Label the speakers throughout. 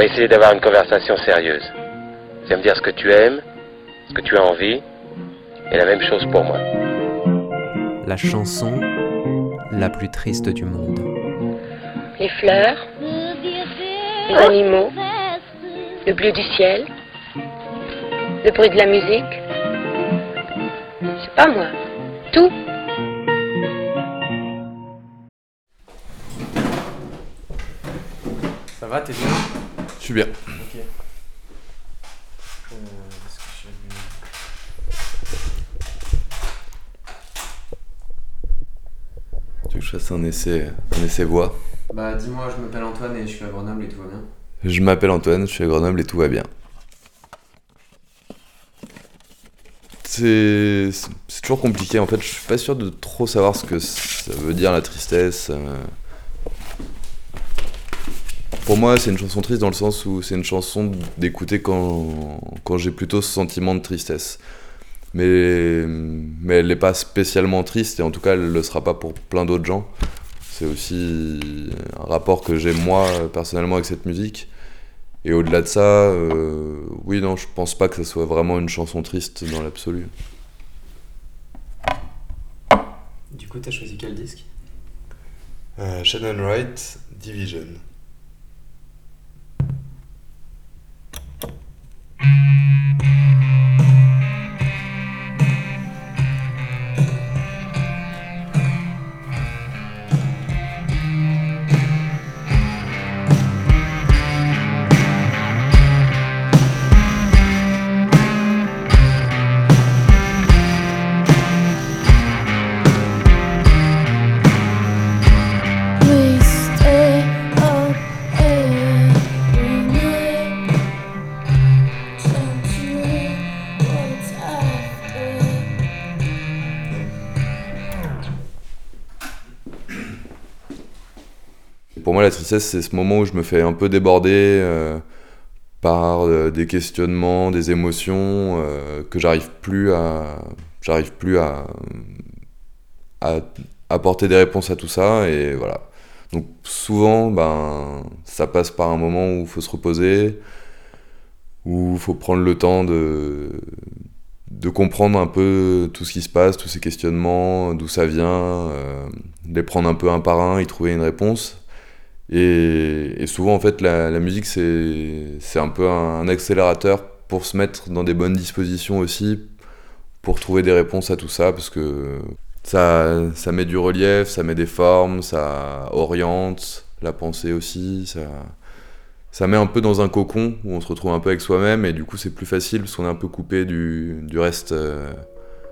Speaker 1: va essayer d'avoir une conversation sérieuse. Tu vas me dire ce que tu aimes, ce que tu as envie, et la même chose pour moi.
Speaker 2: La chanson la plus triste du monde.
Speaker 3: Les fleurs, les animaux, le bleu du ciel, le bruit de la musique. C'est pas moi. Tout.
Speaker 4: Ça va, t'es bien?
Speaker 5: Je suis bien.
Speaker 4: Ok. Euh, est-ce que suis
Speaker 5: Tu veux que je fasse un essai, un essai voix?
Speaker 4: Bah dis-moi, je m'appelle Antoine et je suis à Grenoble et tout va bien.
Speaker 5: Je m'appelle Antoine, je suis à Grenoble et tout va bien. C'est c'est toujours compliqué en fait, je suis pas sûr de trop savoir ce que ça veut dire la tristesse. euh. Pour moi, c'est une chanson triste dans le sens où c'est une chanson d'écouter quand, quand j'ai plutôt ce sentiment de tristesse. Mais, mais elle n'est pas spécialement triste et en tout cas, elle ne le sera pas pour plein d'autres gens. C'est aussi un rapport que j'ai moi personnellement avec cette musique. Et au-delà de ça, euh, oui, non, je pense pas que ça soit vraiment une chanson triste dans l'absolu.
Speaker 4: Du coup, t'as choisi quel disque?
Speaker 5: Euh, Shannon Wright, Division. La tristesse, c'est ce moment où je me fais un peu déborder euh, par euh, des questionnements, des émotions euh, que j'arrive plus à, j'arrive plus à, apporter des réponses à tout ça et voilà. Donc souvent, ben, ça passe par un moment où il faut se reposer, où il faut prendre le temps de de comprendre un peu tout ce qui se passe, tous ces questionnements, d'où ça vient, les prendre un peu un par un, y trouver une réponse. Et, souvent, en fait, la, musique, c'est un peu un, accélérateur pour se mettre dans des bonnes dispositions aussi, pour trouver des réponses à tout ça, parce que ça, ça met du relief, ça met des formes, ça oriente la pensée aussi, ça, ça met un peu dans un cocon où on se retrouve un peu avec soi-même, et du coup, c'est plus facile parce qu'on est un peu coupé du, du, reste, euh,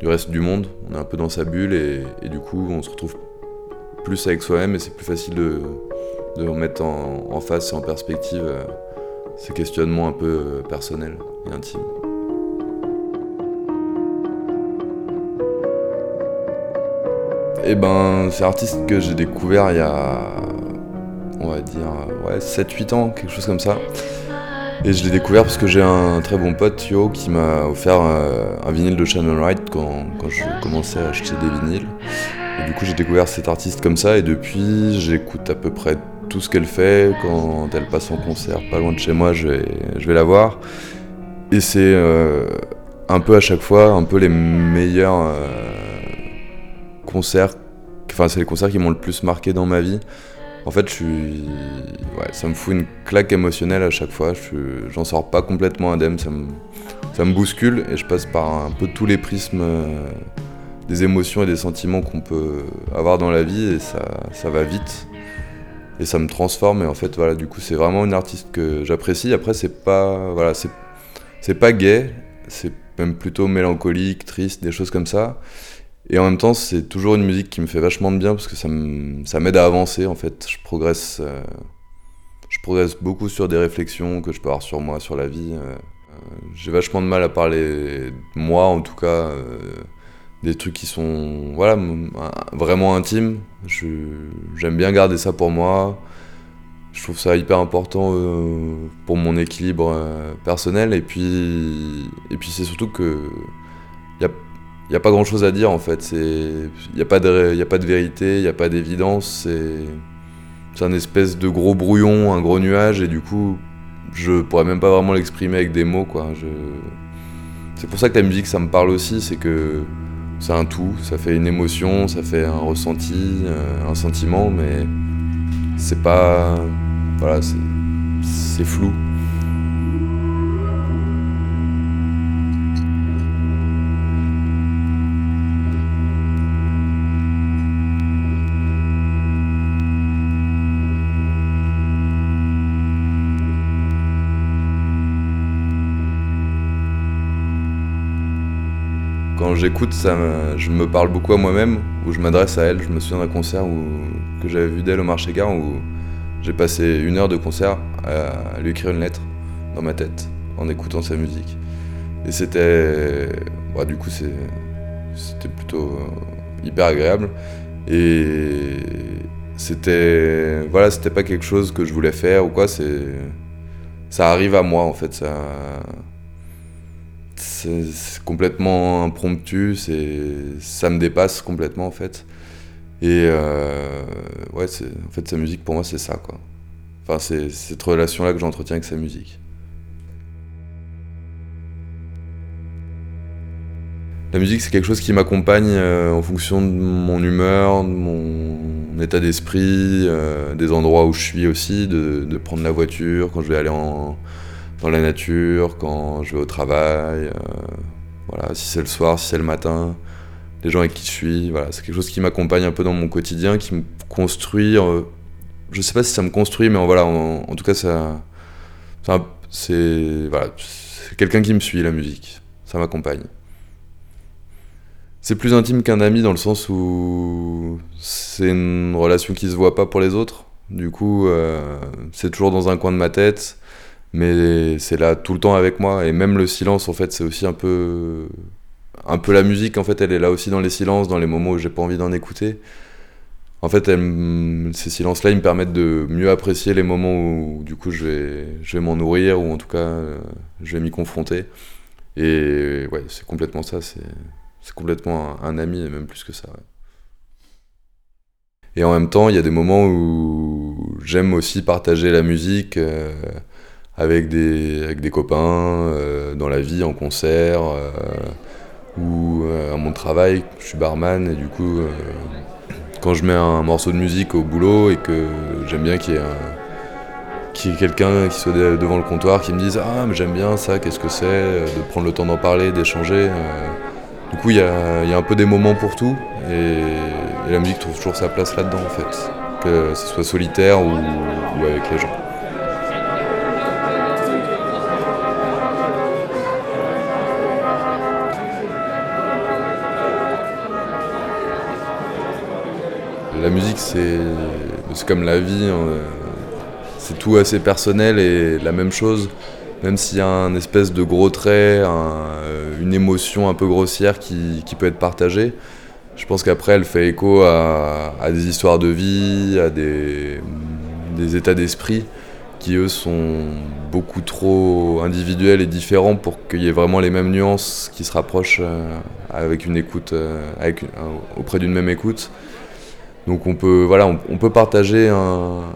Speaker 5: du reste du monde. On est un peu dans sa bulle, et du coup, on se retrouve plus avec soi-même, et c'est plus facile de, de remettre en, en face et en perspective euh, ces questionnements un peu euh, personnels et intimes. Et ben, c'est un artiste que j'ai découvert il y a, on va dire, ouais, 7-8 ans, quelque chose comme ça. Et je l'ai découvert parce que j'ai un très bon pote, Yo, qui m'a offert euh, un vinyle de Shannon Wright quand, quand je commençais à acheter des vinyles. Et du coup, j'ai découvert cet artiste comme ça, et depuis, j'écoute à peu près tout ce qu'elle fait. Quand elle passe en concert pas loin de chez moi, je vais, je vais la voir. Et c'est euh, un peu à chaque fois, un peu les meilleurs euh, concerts. Enfin, c'est les concerts qui m'ont le plus marqué dans ma vie. En fait, je suis. Ça me fout une claque émotionnelle à chaque fois. J'en sors pas complètement indemne. Ça me, ça me bouscule et je passe par un peu tous les prismes euh, des émotions et des sentiments qu'on peut avoir dans la vie et ça, ça va vite. Et ça me transforme et en fait, voilà, du coup, c'est vraiment une artiste que j'apprécie. Après, c'est pas. Voilà, c'est c'est pas gay, c'est même plutôt mélancolique, triste, des choses comme ça. Et en même temps, c'est toujours une musique qui me fait vachement de bien parce que ça m'aide à avancer en fait. Je progresse, euh, je progresse beaucoup sur des réflexions que je peux avoir sur moi, sur la vie. euh. Euh, J'ai vachement de mal à parler moi en tout cas, des trucs qui sont voilà, vraiment intimes. J'aime bien garder ça pour moi. Je trouve ça hyper important euh, pour mon équilibre euh, personnel et puis et puis c'est surtout que a il n'y a pas grand chose à dire en fait. Il n'y a, pas de- a pas de vérité, il n'y a pas d'évidence. C'est un espèce de gros brouillon, un gros nuage. Et du coup, je pourrais même pas vraiment l'exprimer avec des mots, quoi. C'est pour ça que la musique, ça me parle aussi, c'est que c'est un tout, ça fait une émotion, ça fait un ressenti, euh, un sentiment, mais c'est pas. Voilà, c'est- c'est flou. Quand j'écoute, ça, je me parle beaucoup à moi-même, ou je m'adresse à elle. Je me souviens d'un concert où, que j'avais vu d'elle au marché gare où j'ai passé une heure de concert à, lui écrire une lettre dans ma tête en écoutant sa musique. Et c'était. bah, du coup, c'était plutôt euh, hyper agréable. Et c'était. Voilà, c'était pas quelque chose que je voulais faire ou quoi, c'est. Ça arrive à moi en fait, ça c'est complètement impromptu, ça me dépasse complètement en fait. Et euh, ouais, en fait sa musique pour moi c'est ça quoi. Enfin c'est cette relation là que j'entretiens avec sa musique. La musique c'est quelque chose qui m'accompagne euh, en fonction de mon humeur, de mon état d'esprit, euh, des endroits où je suis aussi, de prendre la voiture quand je vais aller en, dans la nature, quand je vais au travail, euh, voilà, si c'est le soir, si c'est le matin, les gens avec qui je suis, voilà, c'est quelque chose qui m'accompagne un peu dans mon quotidien, qui me construit. euh, je sais pas si ça me construit, mais en, voilà, en, tout cas, ça, c'est voilà, quelqu'un qui me suit la musique, ça m'accompagne. C'est plus intime qu'un ami dans le sens où c'est une relation qui se voit pas pour les autres. Du coup, euh, c'est toujours dans un coin de ma tête mais c'est là tout le temps avec moi. Et même le silence en fait c'est aussi un peu un peu la musique en fait elle est là aussi dans les silences dans les moments où j'ai pas envie d'en écouter. En fait ces silences là ils me permettent de mieux apprécier les moments où du coup je vais je vais m'en nourrir ou en tout cas euh, je vais m'y confronter. Et ouais c'est complètement ça c'est complètement un, ami et même plus que ça et en même temps il y a des moments où j'aime aussi partager la musique euh, avec des, avec des copains, euh, dans la vie, en concert, euh, ou euh, à mon travail. Je suis barman et du coup, quand je mets un morceau de musique au boulot et que j'aime bien qu'il y ait, quelqu'un qui soit de- devant le comptoir qui me dise Ah, mais j'aime bien ça, qu'est-ce que c'est De prendre le temps d'en parler, d'échanger. Du coup, il y a, y a un peu des moments pour tout et, la musique trouve toujours sa place là-dedans en fait. Que ce soit solitaire ou avec les gens. La musique, c'est comme la vie, hein, c'est tout assez personnel et la même chose, même s'il y a un espèce de gros trait, un- une émotion un peu grossière qui, peut être partagée, je pense qu'après elle fait écho à, des histoires de vie, à des, états d'esprit qui eux sont beaucoup trop individuels et différents pour qu'il y ait vraiment les mêmes nuances qui se rapprochent euh, avec une écoute, euh, auprès d'une même écoute. Donc on peut, voilà, on, peut partager un-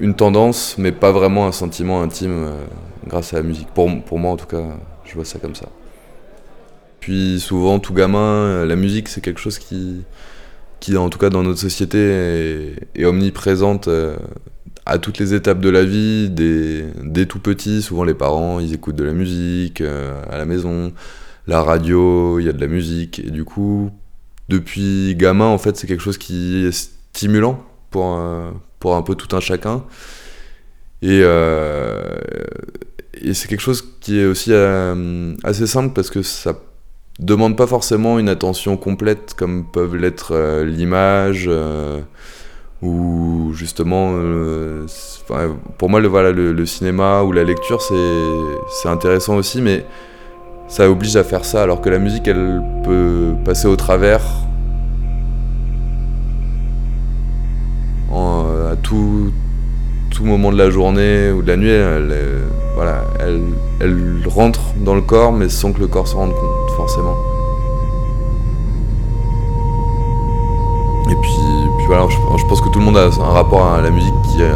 Speaker 5: une tendance, mais pas vraiment un sentiment intime euh, grâce à la musique. Pour, pour moi, en tout cas, je vois ça comme ça. Puis souvent, tout gamin, euh, la musique, c'est quelque chose qui, qui, en tout cas dans notre société, est, omniprésente euh, à toutes les étapes de la vie, dès tout petit. Souvent, les parents, ils écoutent de la musique à la maison, la radio, il y a de la musique. Et du coup, depuis gamin, en fait, c'est quelque chose qui est stimulant pour, euh, pour un peu tout un chacun. Et, euh, et c'est quelque chose qui est aussi euh, assez simple parce que ça demande pas forcément une attention complète comme peuvent l'être euh, l'image ou justement pour moi le voilà le, le cinéma ou la lecture c'est c'est intéressant aussi mais ça oblige à faire ça alors que la musique elle peut passer au travers en- à tout tout moment de la journée ou de la nuit elle, voilà elle, elle rentre dans le corps mais sans que le corps s'en rende compte forcément. Et puis, puis voilà je, je pense que tout le monde a un rapport à la musique qui est,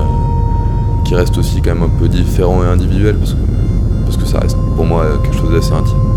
Speaker 5: qui reste aussi quand même un peu différent et individuel parce que ça reste pour moi quelque chose d'assez intime.